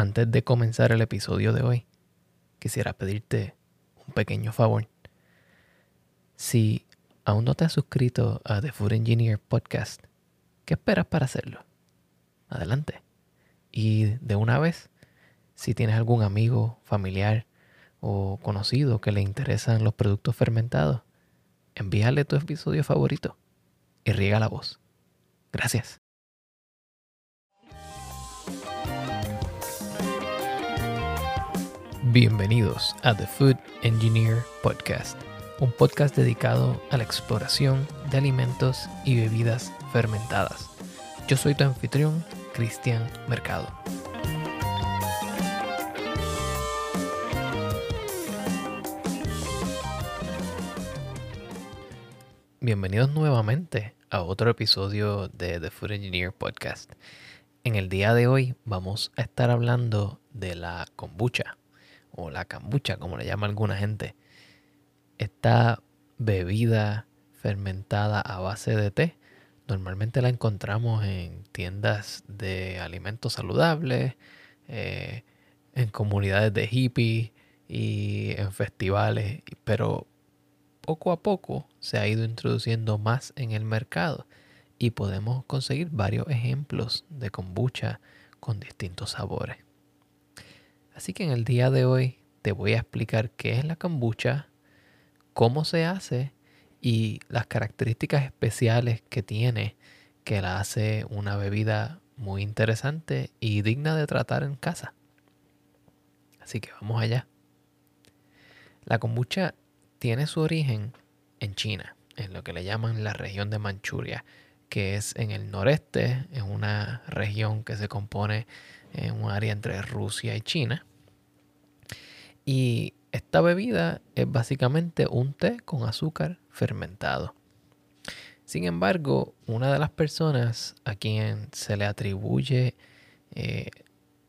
Antes de comenzar el episodio de hoy, quisiera pedirte un pequeño favor. Si aún no te has suscrito a The Food Engineer Podcast, ¿qué esperas para hacerlo? Adelante. Y de una vez, si tienes algún amigo, familiar o conocido que le interesan los productos fermentados, envíale tu episodio favorito y riega la voz. Gracias. Bienvenidos a The Food Engineer Podcast, un podcast dedicado a la exploración de alimentos y bebidas fermentadas. Yo soy tu anfitrión, Cristian Mercado. Bienvenidos nuevamente a otro episodio de The Food Engineer Podcast. En el día de hoy vamos a estar hablando de la kombucha o la kombucha, como le llama alguna gente. Esta bebida fermentada a base de té normalmente la encontramos en tiendas de alimentos saludables, eh, en comunidades de hippies y en festivales, pero poco a poco se ha ido introduciendo más en el mercado y podemos conseguir varios ejemplos de kombucha con distintos sabores. Así que en el día de hoy te voy a explicar qué es la kombucha, cómo se hace y las características especiales que tiene que la hace una bebida muy interesante y digna de tratar en casa. Así que vamos allá. La kombucha tiene su origen en China, en lo que le llaman la región de Manchuria, que es en el noreste, en una región que se compone en un área entre Rusia y China. Y esta bebida es básicamente un té con azúcar fermentado. Sin embargo, una de las personas a quien se le atribuye eh,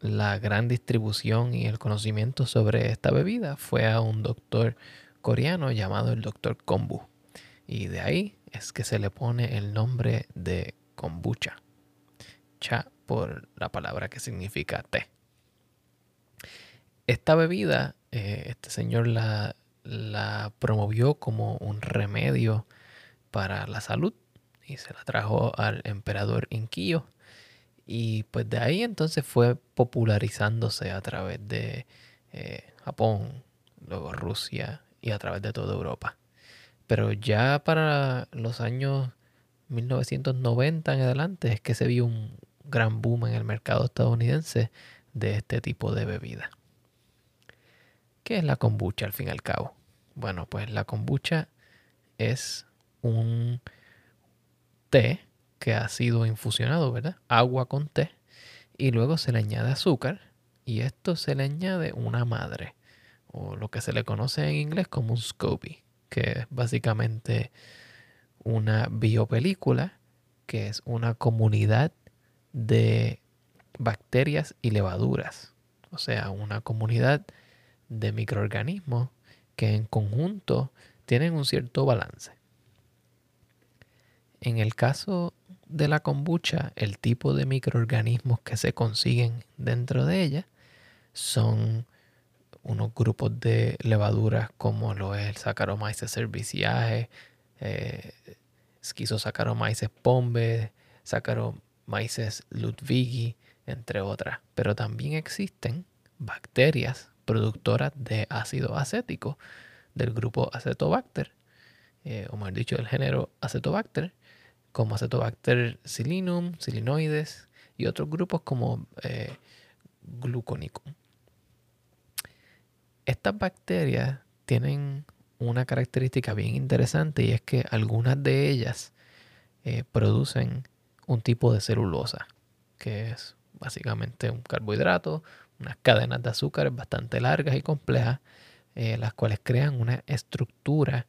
la gran distribución y el conocimiento sobre esta bebida fue a un doctor coreano llamado el doctor Kombu. Y de ahí es que se le pone el nombre de kombucha. Cha por la palabra que significa té. Esta bebida, eh, este señor la, promovió como un remedio para la salud y se la trajo al emperador Inquio. Y pues de ahí entonces fue popularizándose a través de eh, Japón, luego Rusia y a través de toda Europa. Pero ya para los años 1990 en adelante es que se vio un gran boom en el mercado estadounidense de este tipo de bebida. ¿Qué es la kombucha al fin y al cabo? Bueno, pues la kombucha es un té que ha sido infusionado, ¿verdad? Agua con té. Y luego se le añade azúcar. Y esto se le añade una madre. O lo que se le conoce en inglés como un SCOBY. Que es básicamente una biopelícula. Que es una comunidad de bacterias y levaduras. O sea, una comunidad de microorganismos que en conjunto tienen un cierto balance. En el caso de la kombucha, el tipo de microorganismos que se consiguen dentro de ella son unos grupos de levaduras como lo es el Saccharomyces cerevisiae, eh, Schizosaccharomyces pombe, Saccharomyces ludwigi, entre otras. Pero también existen bacterias productoras de ácido acético del grupo Acetobacter, eh, o mejor dicho, del género Acetobacter, como Acetobacter silinum, silinoides y otros grupos como eh, gluconicum. Estas bacterias tienen una característica bien interesante y es que algunas de ellas eh, producen un tipo de celulosa, que es básicamente un carbohidrato unas cadenas de azúcar bastante largas y complejas, eh, las cuales crean una estructura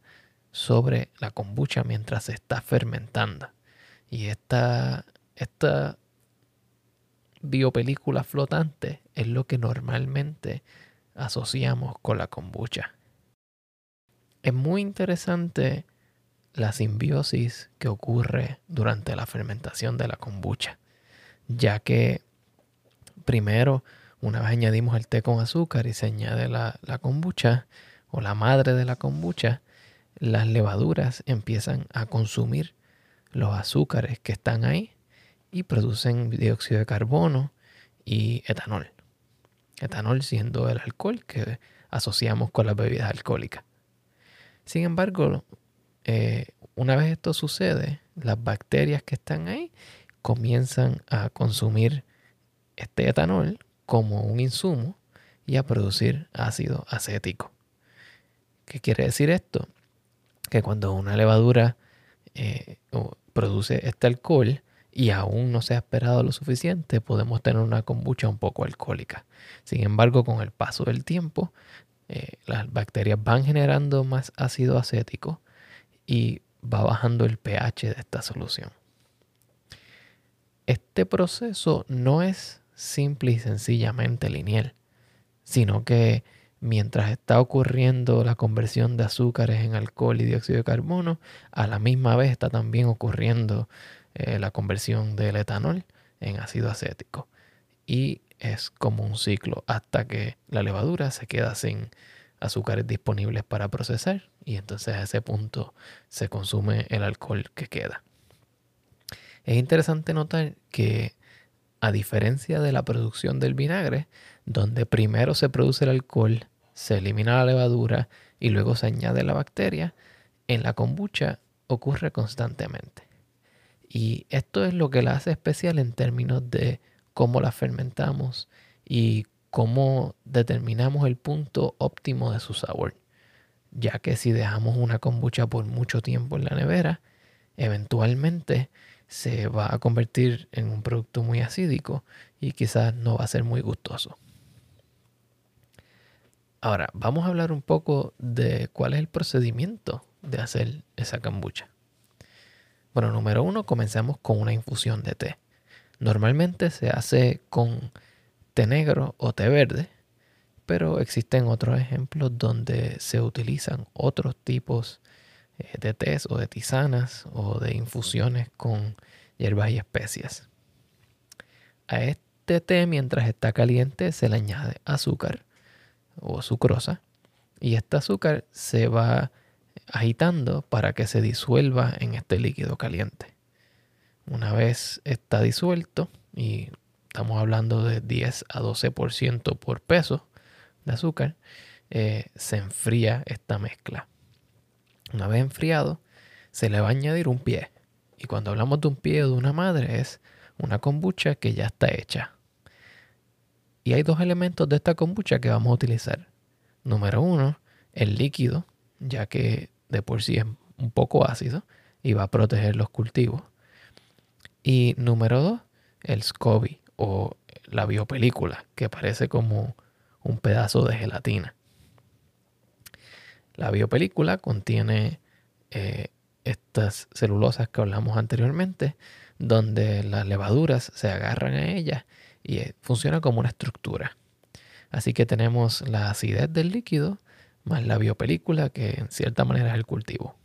sobre la kombucha mientras se está fermentando. Y esta, esta biopelícula flotante es lo que normalmente asociamos con la kombucha. Es muy interesante la simbiosis que ocurre durante la fermentación de la kombucha, ya que primero una vez añadimos el té con azúcar y se añade la, la kombucha o la madre de la kombucha, las levaduras empiezan a consumir los azúcares que están ahí y producen dióxido de carbono y etanol. Etanol siendo el alcohol que asociamos con las bebidas alcohólicas. Sin embargo, eh, una vez esto sucede, las bacterias que están ahí comienzan a consumir este etanol como un insumo y a producir ácido acético. ¿Qué quiere decir esto? Que cuando una levadura eh, produce este alcohol y aún no se ha esperado lo suficiente, podemos tener una kombucha un poco alcohólica. Sin embargo, con el paso del tiempo, eh, las bacterias van generando más ácido acético y va bajando el pH de esta solución. Este proceso no es simple y sencillamente lineal, sino que mientras está ocurriendo la conversión de azúcares en alcohol y dióxido de carbono, a la misma vez está también ocurriendo eh, la conversión del etanol en ácido acético. Y es como un ciclo hasta que la levadura se queda sin azúcares disponibles para procesar y entonces a ese punto se consume el alcohol que queda. Es interesante notar que a diferencia de la producción del vinagre, donde primero se produce el alcohol, se elimina la levadura y luego se añade la bacteria, en la kombucha ocurre constantemente. Y esto es lo que la hace especial en términos de cómo la fermentamos y cómo determinamos el punto óptimo de su sabor. Ya que si dejamos una kombucha por mucho tiempo en la nevera, eventualmente se va a convertir en un producto muy acídico y quizás no va a ser muy gustoso. Ahora, vamos a hablar un poco de cuál es el procedimiento de hacer esa kombucha. Bueno, número uno, comenzamos con una infusión de té. Normalmente se hace con té negro o té verde, pero existen otros ejemplos donde se utilizan otros tipos de tés o de tisanas o de infusiones con hierbas y especias. A este té, mientras está caliente, se le añade azúcar o sucrosa y este azúcar se va agitando para que se disuelva en este líquido caliente. Una vez está disuelto, y estamos hablando de 10 a 12% por peso de azúcar, eh, se enfría esta mezcla. Una vez enfriado, se le va a añadir un pie. Y cuando hablamos de un pie o de una madre, es una kombucha que ya está hecha. Y hay dos elementos de esta kombucha que vamos a utilizar. Número uno, el líquido, ya que de por sí es un poco ácido y va a proteger los cultivos. Y número dos, el SCOBY o la biopelícula, que parece como un pedazo de gelatina. La biopelícula contiene eh, estas celulosas que hablamos anteriormente, donde las levaduras se agarran a ellas y eh, funciona como una estructura. Así que tenemos la acidez del líquido más la biopelícula que en cierta manera es el cultivo.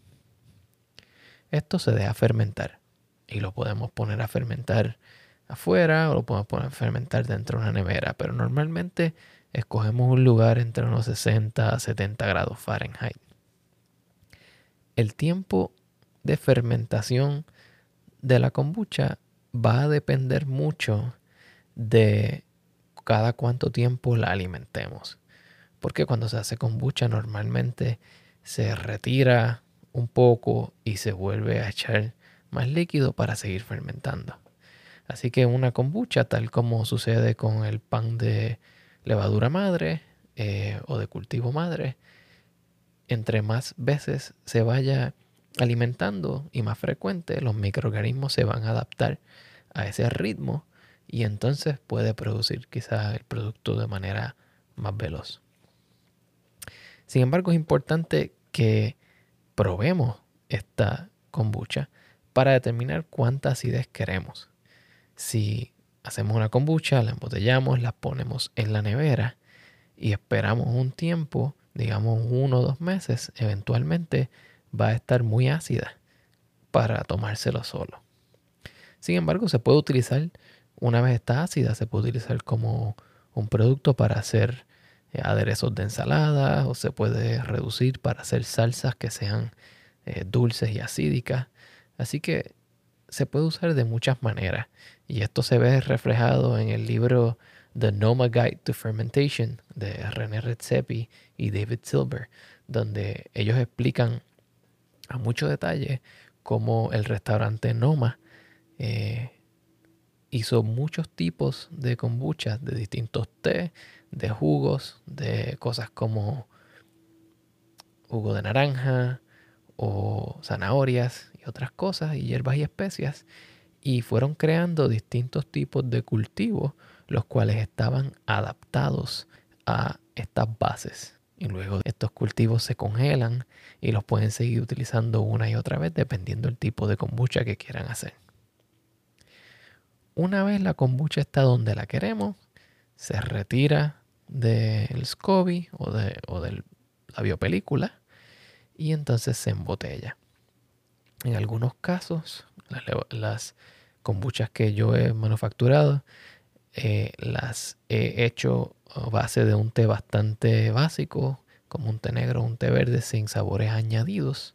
Esto se deja fermentar y lo podemos poner a fermentar afuera o lo podemos poner a fermentar dentro de una nevera, pero normalmente escogemos un lugar entre unos 60 a 70 grados Fahrenheit. El tiempo de fermentación de la kombucha va a depender mucho de cada cuánto tiempo la alimentemos. Porque cuando se hace kombucha normalmente se retira un poco y se vuelve a echar más líquido para seguir fermentando. Así que una kombucha, tal como sucede con el pan de levadura madre eh, o de cultivo madre, entre más veces se vaya alimentando y más frecuente, los microorganismos se van a adaptar a ese ritmo y entonces puede producir quizás el producto de manera más veloz. Sin embargo, es importante que probemos esta kombucha para determinar cuánta acidez queremos. Si hacemos una kombucha, la embotellamos, la ponemos en la nevera y esperamos un tiempo, digamos uno o dos meses, eventualmente va a estar muy ácida para tomárselo solo. Sin embargo, se puede utilizar, una vez está ácida, se puede utilizar como un producto para hacer eh, aderezos de ensalada o se puede reducir para hacer salsas que sean eh, dulces y acídicas. Así que se puede usar de muchas maneras. Y esto se ve reflejado en el libro The Noma Guide to Fermentation de René Redzepi y David Silver, donde ellos explican a mucho detalle cómo el restaurante Noma eh, hizo muchos tipos de kombucha, de distintos té, de jugos, de cosas como jugo de naranja o zanahorias otras cosas, y hierbas y especias, y fueron creando distintos tipos de cultivos, los cuales estaban adaptados a estas bases. Y luego estos cultivos se congelan y los pueden seguir utilizando una y otra vez dependiendo del tipo de kombucha que quieran hacer. Una vez la kombucha está donde la queremos, se retira del SCOBY o de, o de la biopelícula y entonces se embotella. En algunos casos, las, kombuchas que yo he manufacturado, eh, las he hecho a base de un té bastante básico, como un té negro o un té verde sin sabores añadidos.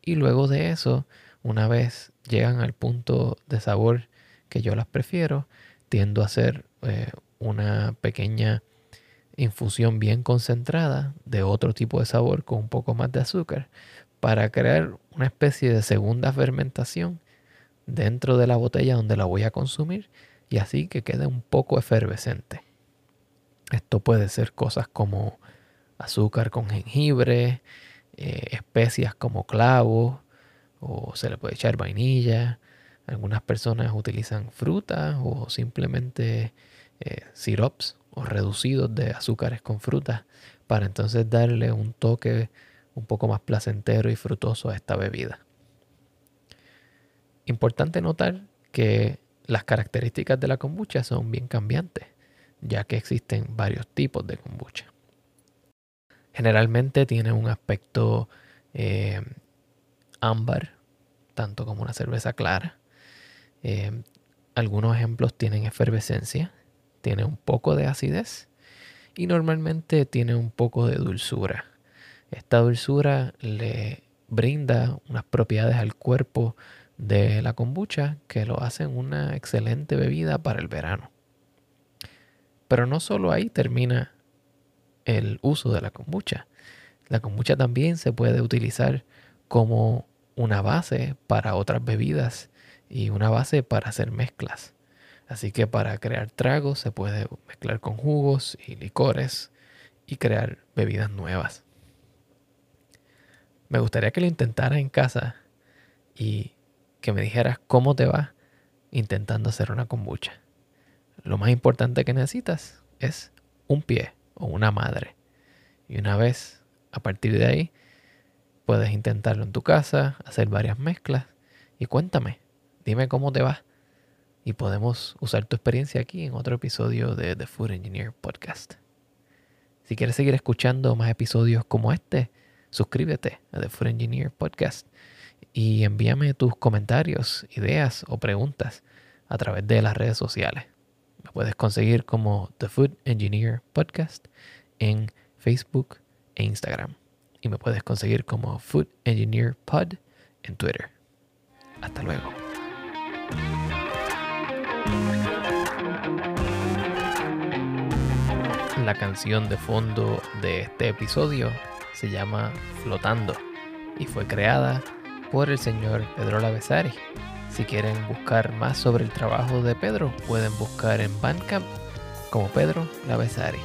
Y luego de eso, una vez llegan al punto de sabor que yo las prefiero, tiendo a hacer eh, una pequeña infusión bien concentrada de otro tipo de sabor con un poco más de azúcar para crear una especie de segunda fermentación dentro de la botella donde la voy a consumir y así que quede un poco efervescente. Esto puede ser cosas como azúcar con jengibre, eh, especias como clavo o se le puede echar vainilla, algunas personas utilizan fruta o simplemente eh, sirops o reducidos de azúcares con fruta para entonces darle un toque un poco más placentero y frutoso a esta bebida. Importante notar que las características de la kombucha son bien cambiantes, ya que existen varios tipos de kombucha. Generalmente tiene un aspecto eh, ámbar, tanto como una cerveza clara, eh, algunos ejemplos tienen efervescencia, tiene un poco de acidez y normalmente tiene un poco de dulzura. Esta dulzura le brinda unas propiedades al cuerpo de la kombucha que lo hacen una excelente bebida para el verano. Pero no solo ahí termina el uso de la kombucha. La kombucha también se puede utilizar como una base para otras bebidas y una base para hacer mezclas. Así que para crear tragos se puede mezclar con jugos y licores y crear bebidas nuevas. Me gustaría que lo intentaras en casa y que me dijeras cómo te va intentando hacer una kombucha. Lo más importante que necesitas es un pie o una madre. Y una vez a partir de ahí, puedes intentarlo en tu casa, hacer varias mezclas y cuéntame Dime cómo te va. Y podemos usar tu experiencia aquí en otro episodio de The Food Engineer Podcast. Si quieres seguir escuchando más episodios como este, suscríbete a The Food Engineer Podcast y envíame tus comentarios, ideas o preguntas a través de las redes sociales. Me puedes conseguir como The Food Engineer Podcast en Facebook e Instagram. Y me puedes conseguir como Food Engineer Pod en Twitter. Hasta luego. La canción de fondo de este episodio se llama Flotando y fue creada por el señor Pedro Lavesari. Si quieren buscar más sobre el trabajo de Pedro, pueden buscar en Bandcamp como Pedro Lavesari.